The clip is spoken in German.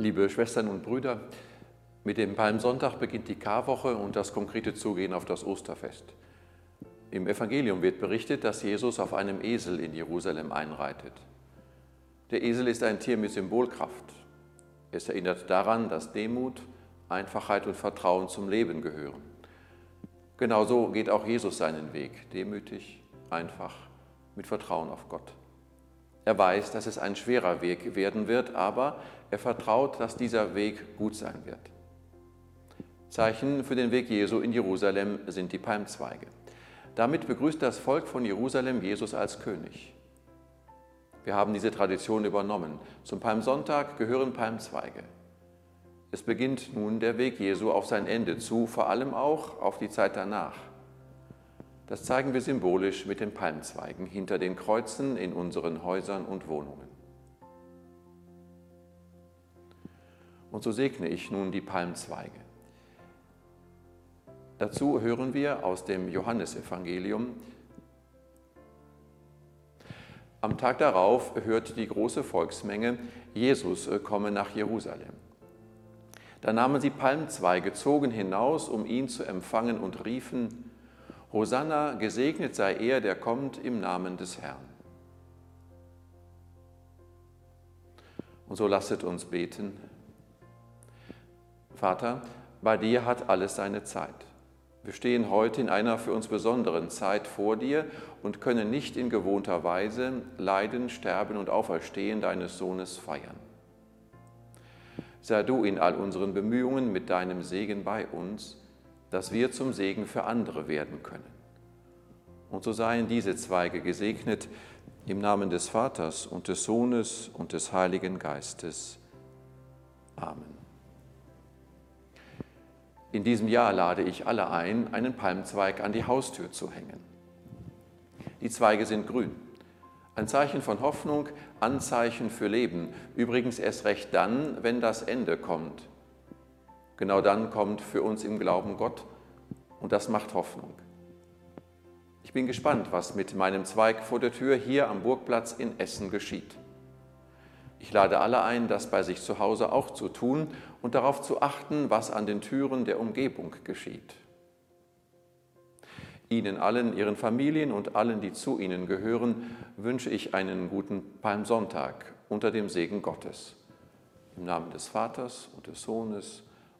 Liebe Schwestern und Brüder, mit dem Palmsonntag beginnt die Karwoche und das konkrete Zugehen auf das Osterfest. Im Evangelium wird berichtet, dass Jesus auf einem Esel in Jerusalem einreitet. Der Esel ist ein Tier mit Symbolkraft. Es erinnert daran, dass Demut, Einfachheit und Vertrauen zum Leben gehören. Genauso geht auch Jesus seinen Weg, demütig, einfach, mit Vertrauen auf Gott. Er weiß, dass es ein schwerer Weg werden wird, aber er vertraut, dass dieser Weg gut sein wird. Zeichen für den Weg Jesu in Jerusalem sind die Palmzweige. Damit begrüßt das Volk von Jerusalem Jesus als König. Wir haben diese Tradition übernommen. Zum Palmsonntag gehören Palmzweige. Es beginnt nun der Weg Jesu auf sein Ende zu, vor allem auch auf die Zeit danach. Das zeigen wir symbolisch mit den Palmzweigen hinter den Kreuzen in unseren Häusern und Wohnungen. Und so segne ich nun die Palmzweige. Dazu hören wir aus dem Johannesevangelium. Am Tag darauf hört die große Volksmenge, Jesus komme nach Jerusalem. Da nahmen sie Palmzweige, zogen hinaus, um ihn zu empfangen und riefen, Hosanna, gesegnet sei er, der kommt im Namen des Herrn. Und so lasset uns beten. Vater, bei dir hat alles seine Zeit. Wir stehen heute in einer für uns besonderen Zeit vor dir und können nicht in gewohnter Weise Leiden, Sterben und Auferstehen deines Sohnes feiern. Sei du in all unseren Bemühungen mit deinem Segen bei uns dass wir zum Segen für andere werden können. Und so seien diese Zweige gesegnet im Namen des Vaters und des Sohnes und des Heiligen Geistes. Amen. In diesem Jahr lade ich alle ein, einen Palmzweig an die Haustür zu hängen. Die Zweige sind grün. Ein Zeichen von Hoffnung, Anzeichen für Leben. Übrigens erst recht dann, wenn das Ende kommt, Genau dann kommt für uns im Glauben Gott und das macht Hoffnung. Ich bin gespannt, was mit meinem Zweig vor der Tür hier am Burgplatz in Essen geschieht. Ich lade alle ein, das bei sich zu Hause auch zu tun und darauf zu achten, was an den Türen der Umgebung geschieht. Ihnen allen, Ihren Familien und allen, die zu Ihnen gehören, wünsche ich einen guten Palmsonntag unter dem Segen Gottes. Im Namen des Vaters und des Sohnes